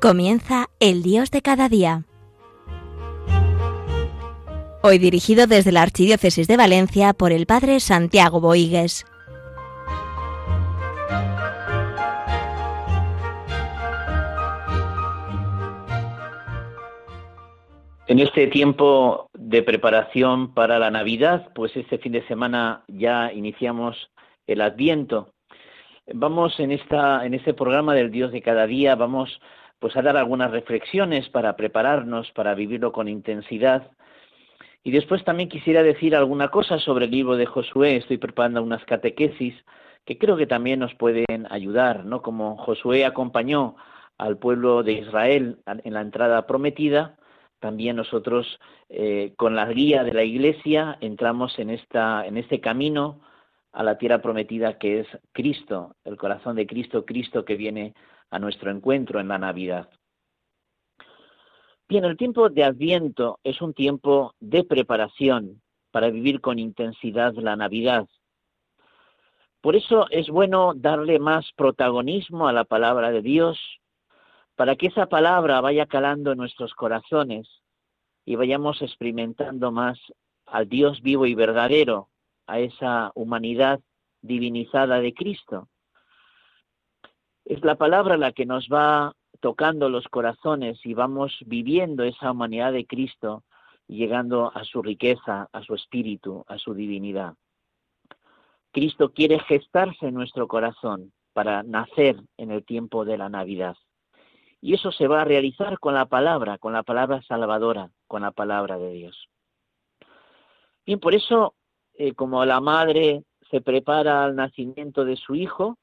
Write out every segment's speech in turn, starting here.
Comienza El Dios de cada día. Hoy dirigido desde la Archidiócesis de Valencia por el Padre Santiago Boigues. En este tiempo de preparación para la Navidad, pues este fin de semana ya iniciamos el Adviento. Vamos en esta en este programa del Dios de cada día vamos pues a dar algunas reflexiones para prepararnos para vivirlo con intensidad. Y después también quisiera decir alguna cosa sobre el libro de Josué. Estoy preparando unas catequesis que creo que también nos pueden ayudar, ¿no? Como Josué acompañó al pueblo de Israel en la entrada prometida, también nosotros eh, con la guía de la Iglesia entramos en esta en este camino a la tierra prometida que es Cristo, el corazón de Cristo, Cristo que viene a nuestro encuentro en la Navidad. Bien, el tiempo de Adviento es un tiempo de preparación para vivir con intensidad la Navidad. Por eso es bueno darle más protagonismo a la palabra de Dios, para que esa palabra vaya calando en nuestros corazones y vayamos experimentando más al Dios vivo y verdadero, a esa humanidad divinizada de Cristo. Es la palabra la que nos va tocando los corazones y vamos viviendo esa humanidad de Cristo, llegando a su riqueza, a su espíritu, a su divinidad. Cristo quiere gestarse en nuestro corazón para nacer en el tiempo de la Navidad. Y eso se va a realizar con la palabra, con la palabra salvadora, con la palabra de Dios. Bien, por eso, eh, como la madre se prepara al nacimiento de su hijo,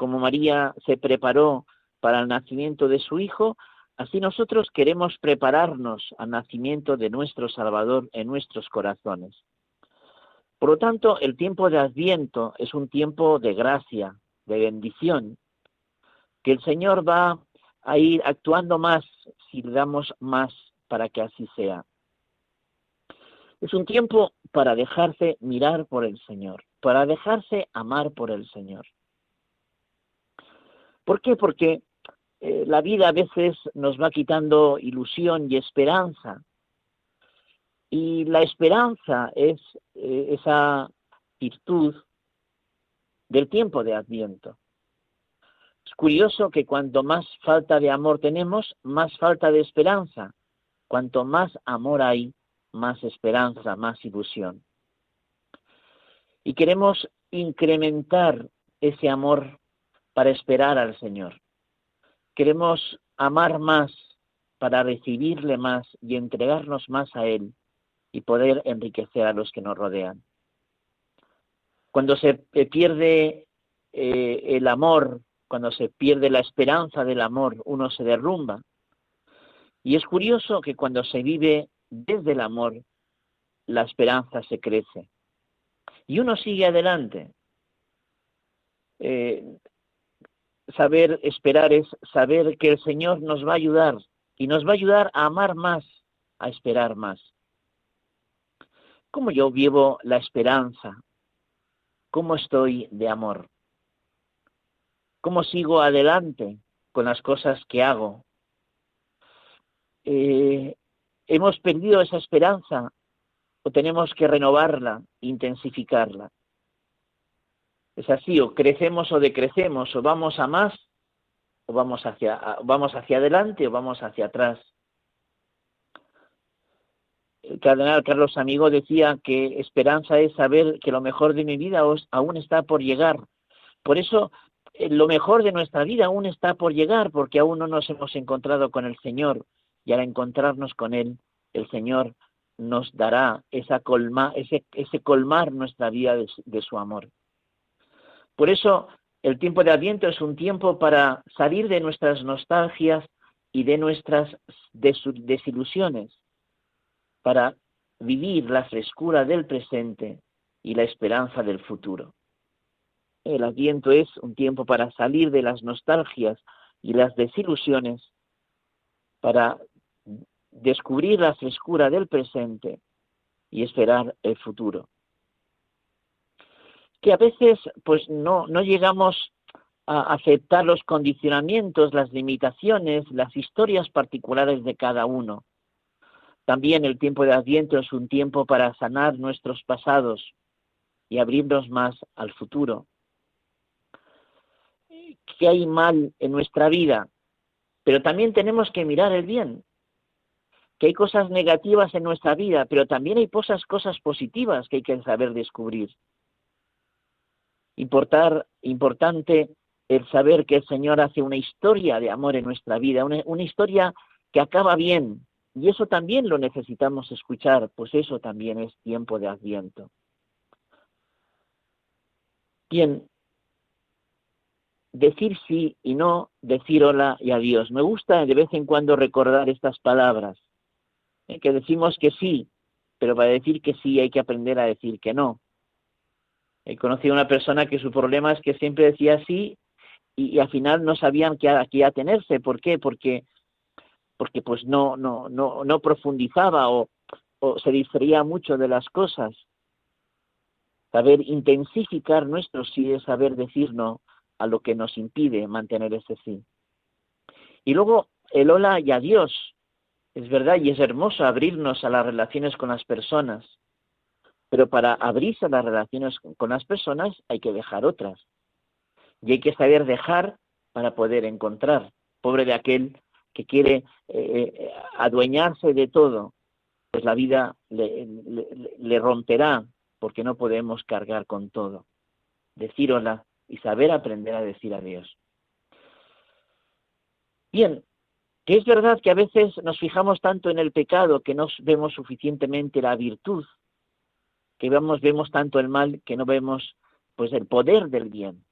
como María se preparó para el nacimiento de su Hijo, así nosotros queremos prepararnos al nacimiento de nuestro Salvador en nuestros corazones. Por lo tanto, el tiempo de Adviento es un tiempo de gracia, de bendición, que el Señor va a ir actuando más si damos más para que así sea. Es un tiempo para dejarse mirar por el Señor, para dejarse amar por el Señor. ¿Por qué? Porque eh, la vida a veces nos va quitando ilusión y esperanza. Y la esperanza es eh, esa virtud del tiempo de Adviento. Es curioso que cuanto más falta de amor tenemos, más falta de esperanza. Cuanto más amor hay, más esperanza, más ilusión. Y queremos incrementar ese amor para esperar al Señor. Queremos amar más para recibirle más y entregarnos más a Él y poder enriquecer a los que nos rodean. Cuando se pierde eh, el amor, cuando se pierde la esperanza del amor, uno se derrumba. Y es curioso que cuando se vive desde el amor, la esperanza se crece. Y uno sigue adelante. Eh, saber esperar es saber que el Señor nos va a ayudar y nos va a ayudar a amar más, a esperar más. ¿Cómo yo vivo la esperanza? ¿Cómo estoy de amor? ¿Cómo sigo adelante con las cosas que hago? Eh, ¿Hemos perdido esa esperanza o tenemos que renovarla, intensificarla? Es así, o crecemos o decrecemos, o vamos a más, o vamos hacia, vamos hacia adelante o vamos hacia atrás. El cardenal Carlos Amigo decía que esperanza es saber que lo mejor de mi vida aún está por llegar. Por eso, eh, lo mejor de nuestra vida aún está por llegar, porque aún no nos hemos encontrado con el Señor. Y al encontrarnos con Él, el Señor nos dará esa colma, ese, ese colmar nuestra vida de su amor. Por eso el tiempo de Adviento es un tiempo para salir de nuestras nostalgias y de nuestras desilusiones, para vivir la frescura del presente y la esperanza del futuro. El Adviento es un tiempo para salir de las nostalgias y las desilusiones, para descubrir la frescura del presente y esperar el futuro que a veces pues no, no llegamos a aceptar los condicionamientos, las limitaciones, las historias particulares de cada uno. También el tiempo de Adviento es un tiempo para sanar nuestros pasados y abrirnos más al futuro. ¿Qué hay mal en nuestra vida? Pero también tenemos que mirar el bien. Que hay cosas negativas en nuestra vida, pero también hay cosas, cosas positivas que hay que saber descubrir. Importar, importante el saber que el Señor hace una historia de amor en nuestra vida, una, historia que acaba bien. Y eso también lo necesitamos escuchar, pues eso también es tiempo de adviento. Bien, decir sí y no, decir hola y adiós. Me gusta de vez en cuando recordar estas palabras, ¿eh? que decimos que sí, pero para decir que sí hay que aprender a decir que no. He conocido a una persona que su problema es que siempre decía sí y, al final no sabían qué, a qué atenerse. ¿Por qué? Porque, porque pues no, no, no, no profundizaba o, o se distraía mucho de las cosas. Saber intensificar nuestro sí es saber decir no a lo que nos impide mantener ese sí. Y luego el hola y adiós. Es verdad y es hermoso abrirnos a las relaciones con las personas, pero para abrirse a las relaciones con las personas hay que dejar otras. Y hay que saber dejar para poder encontrar. Pobre de aquel que quiere eh, eh, adueñarse de todo, pues la vida le romperá porque no podemos cargar con todo. Decir hola y saber aprender a decir adiós. Bien, que es verdad que a veces nos fijamos tanto en el pecado que no vemos suficientemente la virtud, que vemos, vemos tanto el mal que no vemos pues el poder del bien.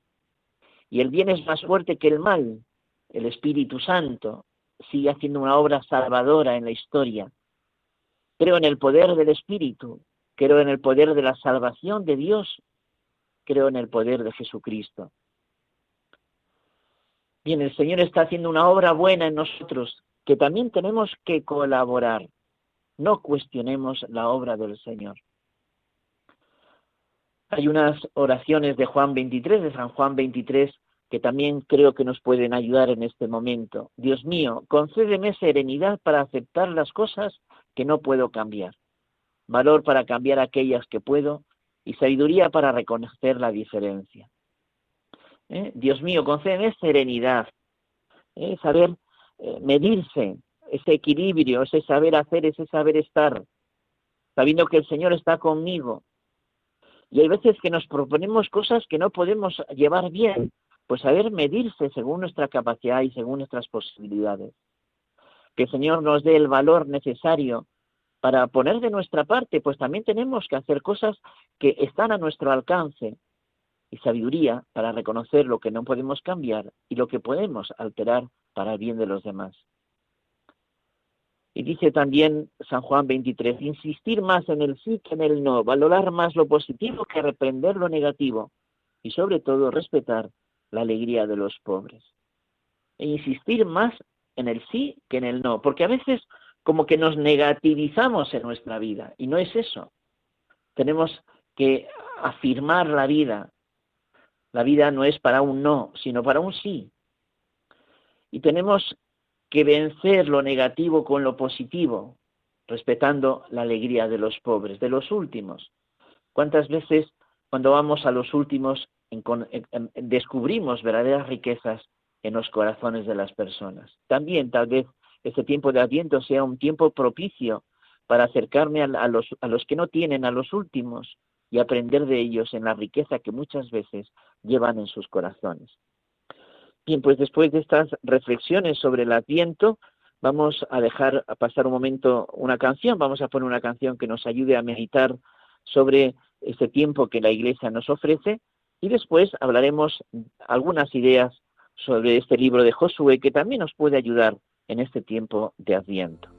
Y el bien es más fuerte que el mal. El Espíritu Santo sigue haciendo una obra salvadora en la historia. Creo en el poder del Espíritu, creo en el poder de la salvación de Dios creo en el poder de Jesucristo. Bien, el Señor está haciendo una obra buena en nosotros, que también tenemos que colaborar. No cuestionemos la obra del Señor. Hay unas oraciones de Juan 23, de San Juan 23, que también creo que nos pueden ayudar en este momento. Dios mío, concédeme serenidad para aceptar las cosas que no puedo cambiar, valor para cambiar aquellas que puedo y sabiduría para reconocer la diferencia. ¿Eh? Dios mío, concédeme serenidad, ¿eh? saber eh, medirse, ese equilibrio, ese saber hacer, ese saber estar, sabiendo que el Señor está conmigo. Y hay veces que nos proponemos cosas que no podemos llevar bien, pues saber medirse según nuestra capacidad y según nuestras posibilidades. Que el Señor nos dé el valor necesario para poner de nuestra parte, pues también tenemos que hacer cosas que están a nuestro alcance y sabiduría para reconocer lo que no podemos cambiar y lo que podemos alterar para el bien de los demás. Y dice también San Juan 23, insistir más en el sí que en el no, valorar más lo positivo que reprender lo negativo y sobre todo respetar la alegría de los pobres. E insistir más en el sí que en el no, porque a veces como que nos negativizamos en nuestra vida y no es eso. Tenemos que afirmar la vida. La vida no es para un no, sino para un sí. Y tenemos que vencer lo negativo con lo positivo, respetando la alegría de los pobres, de los últimos. ¿Cuántas veces cuando vamos a los últimos descubrimos verdaderas riquezas en los corazones de las personas? También tal vez este tiempo de Adviento sea un tiempo propicio para acercarme a, los, a los que no tienen, a los últimos, y aprender de ellos en la riqueza que muchas veces llevan en sus corazones. Bien, pues después de estas reflexiones sobre el Adviento, vamos a dejar pasar un momento una canción, vamos a poner una canción que nos ayude a meditar sobre este tiempo que la Iglesia nos ofrece y después hablaremos algunas ideas sobre este libro de Josué que también nos puede ayudar en este tiempo de Adviento.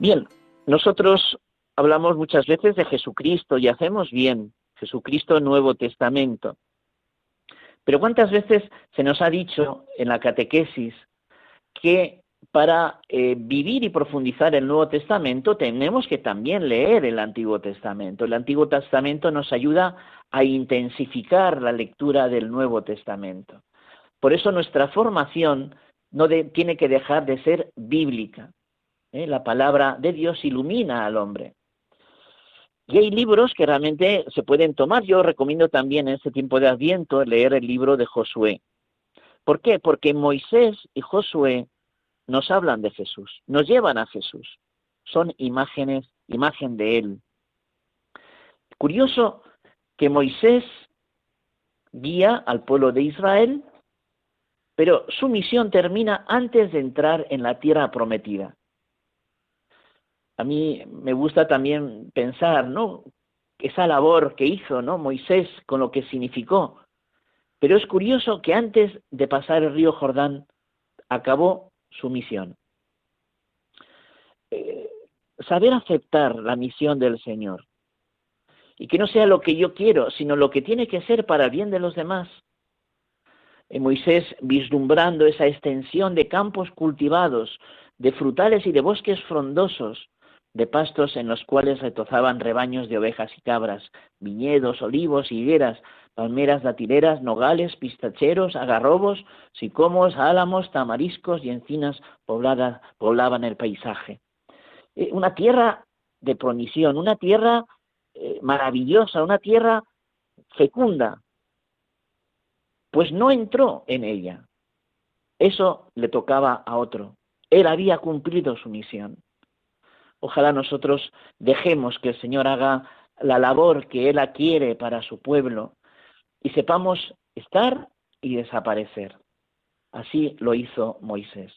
Bien, nosotros hablamos muchas veces de Jesucristo y hacemos bien, Jesucristo Nuevo Testamento. Pero ¿cuántas veces se nos ha dicho en la catequesis que para eh, vivir y profundizar el Nuevo Testamento tenemos que también leer el Antiguo Testamento? El Antiguo Testamento nos ayuda a intensificar la lectura del Nuevo Testamento. Por eso nuestra formación no tiene que dejar de ser bíblica. ¿Eh? La palabra de Dios ilumina al hombre. Y hay libros que realmente se pueden tomar. Yo recomiendo también en este tiempo de Adviento leer el libro de Josué. ¿Por qué? Porque Moisés y Josué nos hablan de Jesús, nos llevan a Jesús. Son imágenes, imagen de Él. Curioso que Moisés guía al pueblo de Israel, pero su misión termina antes de entrar en la tierra prometida a mí me gusta también pensar, ¿no? Esa labor que hizo, ¿no? Moisés con lo que significó. Pero es curioso que antes de pasar el río Jordán acabó su misión. Eh, saber aceptar la misión del Señor y que no sea lo que yo quiero, sino lo que tiene que ser para el bien de los demás. Eh, Moisés vislumbrando esa extensión de campos cultivados, de frutales y de bosques frondosos, de pastos en los cuales retozaban rebaños de ovejas y cabras, viñedos, olivos, higueras, palmeras datileras, nogales, pistacheros, agarrobos, sicomos, álamos, tamariscos y encinas poblaban el paisaje. Eh, una tierra de promisión, una tierra eh, maravillosa, una tierra fecunda, pues no entró en ella. Eso le tocaba a otro. Él había cumplido su misión. Ojalá nosotros dejemos que el Señor haga la labor que Él quiere para su pueblo y sepamos estar y desaparecer. Así lo hizo Moisés.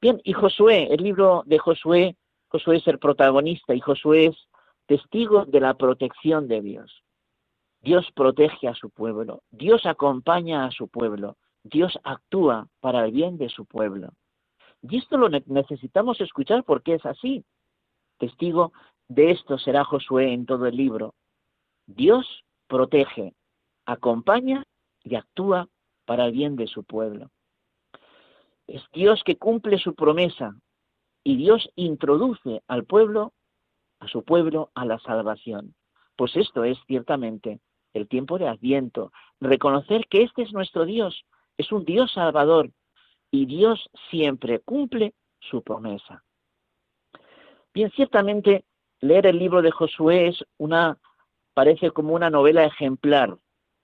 Bien, y Josué, el libro de Josué, Josué es el protagonista y Josué es testigo de la protección de Dios. Dios protege a su pueblo, Dios acompaña a su pueblo, Dios actúa para el bien de su pueblo. Y esto lo necesitamos escuchar porque es así. Testigo de esto será Josué en todo el libro. Dios protege, acompaña y actúa para el bien de su pueblo. Es Dios que cumple su promesa y Dios introduce al pueblo, a su pueblo, a la salvación. Pues esto es ciertamente el tiempo de Adviento, reconocer que este es nuestro Dios, es un Dios salvador y Dios siempre cumple su promesa. Bien, ciertamente leer el libro de Josué es una, parece como una novela ejemplar,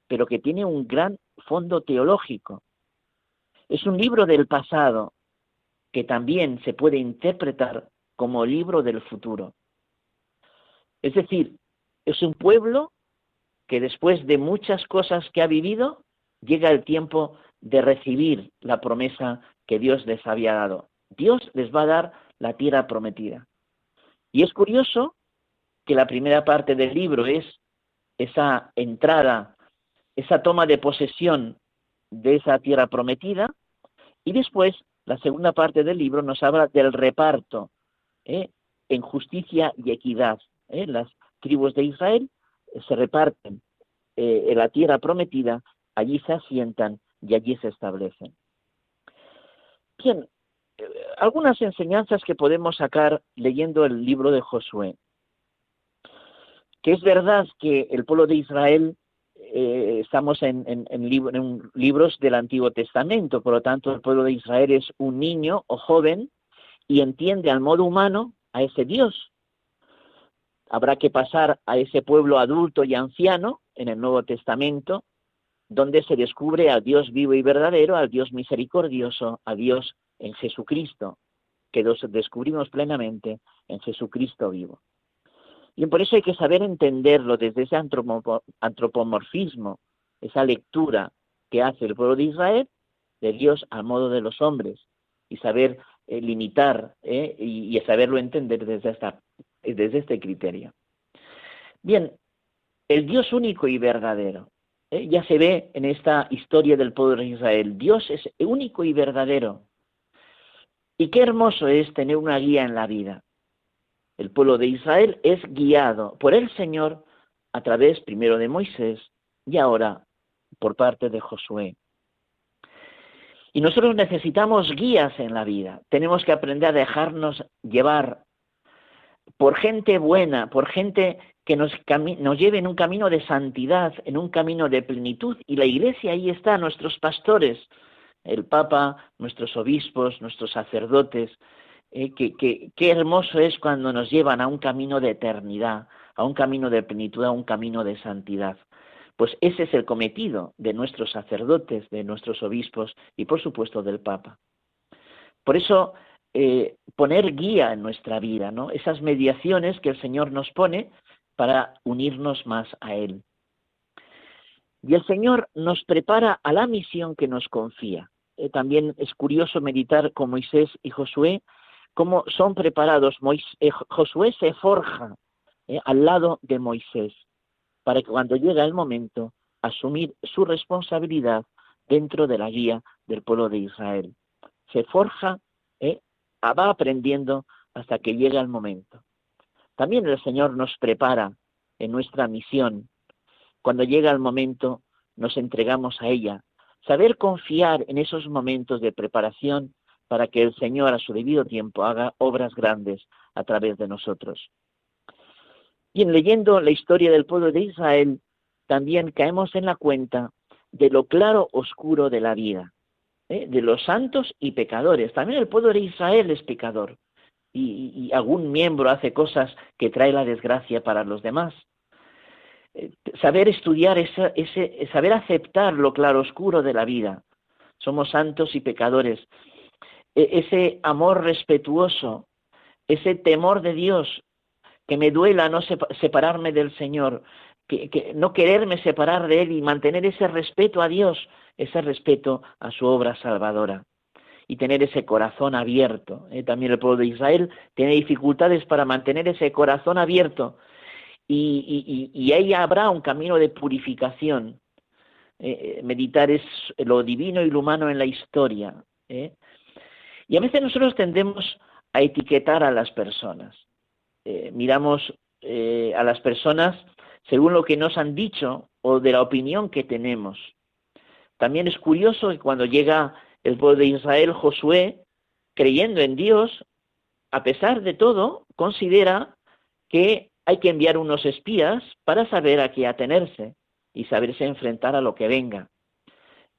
pero que tiene un gran fondo teológico. Es un libro del pasado que también se puede interpretar como libro del futuro. Es decir, es un pueblo que después de muchas cosas que ha vivido, llega el tiempo de recibir la promesa que Dios les había dado. Dios les va a dar la tierra prometida. Y es curioso que la primera parte del libro es esa entrada, esa toma de posesión de esa tierra prometida, y después la segunda parte del libro nos habla del reparto ¿eh? en justicia y equidad. ¿eh? Las tribus de Israel se reparten eh, en la tierra prometida, allí se asientan y allí se establecen. Bien, eh, algunas enseñanzas que podemos sacar leyendo el libro de Josué. Que es verdad que el pueblo de Israel eh, estamos en, en, libros del Antiguo Testamento, por lo tanto el pueblo de Israel es un niño o joven y entiende al modo humano a ese Dios. Habrá que pasar a ese pueblo adulto y anciano en el Nuevo Testamento donde se descubre al Dios vivo y verdadero, al Dios misericordioso, a Dios en Jesucristo, que los descubrimos plenamente en Jesucristo vivo. Y por eso hay que saber entenderlo desde ese antropomorfismo, esa lectura que hace el pueblo de Israel de Dios al modo de los hombres y saber eh, limitar eh, y, saberlo entender desde este criterio. Bien, el Dios único y verdadero. ¿Eh? ya se ve en esta historia del pueblo de Israel. Dios es único y verdadero. Y qué hermoso es tener una guía en la vida. El pueblo de Israel es guiado por el Señor a través primero de Moisés y ahora por parte de Josué. Y nosotros necesitamos guías en la vida. Tenemos que aprender a dejarnos llevar por gente buena, por gente que nos, nos, lleve en un camino de santidad, en un camino de plenitud. Y la iglesia ahí está, nuestros pastores, el Papa, nuestros obispos, nuestros sacerdotes, eh, que, qué hermoso es cuando nos llevan a un camino de eternidad, a un camino de plenitud, a un camino de santidad. Pues ese es el cometido de nuestros sacerdotes, de nuestros obispos y por supuesto del Papa. Por eso eh, poner guía en nuestra vida, ¿no? Esas mediaciones que el Señor nos pone para unirnos más a Él. Y el Señor nos prepara a la misión que nos confía. Eh, también es curioso meditar con Moisés y Josué cómo son preparados. Eh, Josué se forja eh, al lado de Moisés para que cuando llega el momento asumir su responsabilidad dentro de la guía del pueblo de Israel. Se forja, va aprendiendo hasta que llega el momento. También el Señor nos prepara en nuestra misión. Cuando llega el momento, nos entregamos a ella, Saber confiar en esos momentos de preparación para que el Señor a su debido tiempo haga obras grandes a través de nosotros. Y en leyendo la historia del pueblo de Israel, también caemos en la cuenta de lo claro oscuro de la vida, ¿eh? de los santos y pecadores. También el pueblo de Israel es pecador y, algún miembro hace cosas que trae la desgracia para los demás. Eh, saber estudiar, ese, saber aceptar lo claroscuro de la vida. Somos santos y pecadores. E, ese amor respetuoso, ese temor de Dios, que me duela no separarme del Señor, que, no quererme separar de Él y mantener ese respeto a Dios, ese respeto a su obra salvadora y tener ese corazón abierto. Eh, también el pueblo de Israel tiene dificultades para mantener ese corazón abierto y, ahí habrá un camino de purificación. Eh, eh, meditar es lo divino y lo humano en la historia. ¿eh? Y a veces nosotros tendemos a etiquetar a las personas. miramos a las personas según lo que nos han dicho o de la opinión que tenemos. También es curioso que cuando llega el pueblo de Israel, Josué, creyendo en Dios, a pesar de todo, considera que hay que enviar unos espías para saber a qué atenerse y saberse enfrentar a lo que venga.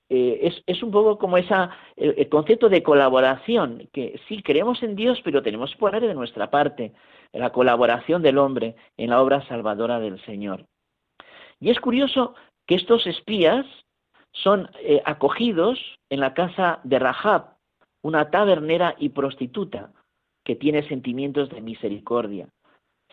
Eh, es, un poco como esa, el, concepto de colaboración, que sí creemos en Dios, pero tenemos que poner de nuestra parte la colaboración del hombre en la obra salvadora del Señor. Y es curioso que estos espías son eh, acogidos en la casa de Rahab, una tabernera y prostituta que tiene sentimientos de misericordia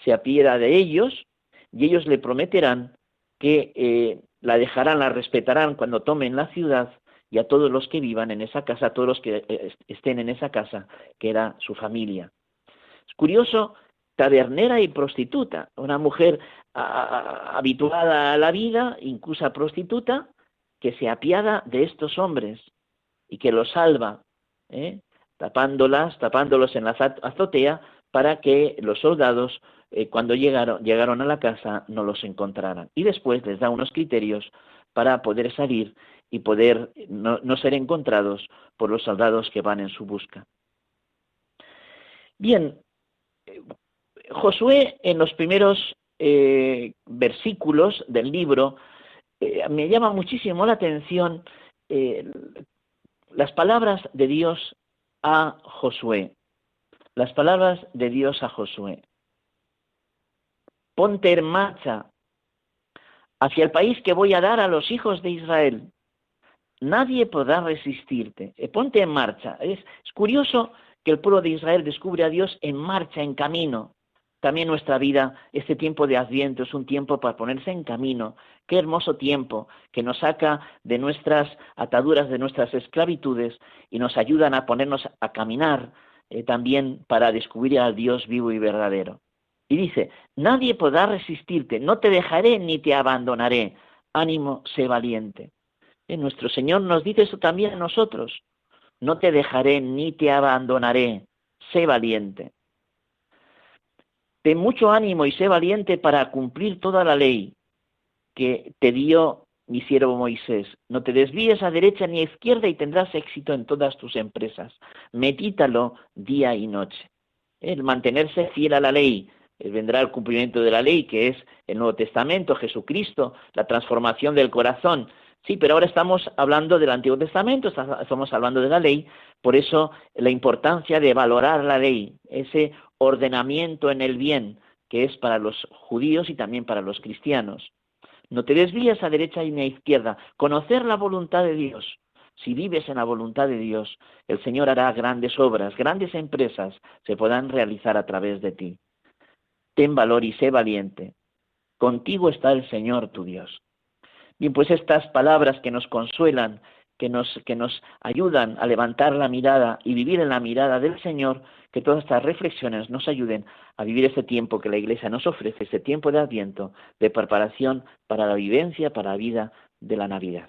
se apieda de ellos y ellos le prometerán que eh, la dejarán, la respetarán cuando tomen la ciudad y a todos los que vivan en esa casa, a todos los que eh, estén en esa casa, que era su familia. Es curioso, tabernera y prostituta, una mujer habituada a la vida, incluso prostituta, que se apiada de estos hombres y que los salva, ¿eh? tapándolas, tapándolos en la azotea para que los soldados eh, cuando llegaron, llegaron a la casa no los encontraran. Y después les da unos criterios para poder salir y poder no, ser encontrados por los soldados que van en su busca. Bien, Josué en los primeros eh, versículos del libro eh, me llama muchísimo la atención las palabras de Dios a Josué. Las palabras de Dios a Josué ponte en marcha hacia el país que voy a dar a los hijos de Israel. Nadie podrá resistirte. Eh, ponte en marcha. Es, curioso que el pueblo de Israel descubre a Dios en marcha, en camino. También nuestra vida, este tiempo de Adviento es un tiempo para ponerse en camino. Qué hermoso tiempo que nos saca de nuestras ataduras, de nuestras esclavitudes y nos ayudan a ponernos a caminar eh, también para descubrir al Dios vivo y verdadero. Y dice, nadie podrá resistirte, no te dejaré ni te abandonaré. Ánimo, sé valiente. nuestro Señor nos dice eso también a nosotros. no te dejaré ni te abandonaré, sé valiente. Ten mucho ánimo y sé valiente para cumplir toda la ley que te dio mi siervo Moisés. No te desvíes a derecha ni a izquierda y tendrás éxito en todas tus empresas. Medítalo día y noche. El mantenerse fiel a la ley, vendrá el cumplimiento de la ley, que es el Nuevo Testamento, Jesucristo, la transformación del corazón. Sí, pero ahora estamos hablando del Antiguo Testamento, estamos hablando de la ley, por eso la importancia de valorar la ley, ese ordenamiento en el bien que es para los judíos y también para los cristianos. No te desvíes a derecha ni a izquierda. Conocer la voluntad de Dios. Si vives en la voluntad de Dios, el Señor hará grandes obras, grandes empresas se podrán realizar a través de ti. Ten valor y sé valiente. Contigo está el Señor tu Dios. Bien, pues estas palabras que nos consuelan, que nos, que nos ayudan a levantar la mirada y vivir en la mirada del Señor, que todas estas reflexiones nos ayuden a vivir ese tiempo que la Iglesia nos ofrece, ese tiempo de adviento, de preparación para la vivencia, para la vida de la Navidad.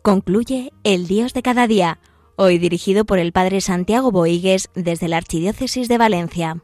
Concluye El Dios de cada día, hoy dirigido por el Padre Santiago Boigues desde la Archidiócesis de Valencia.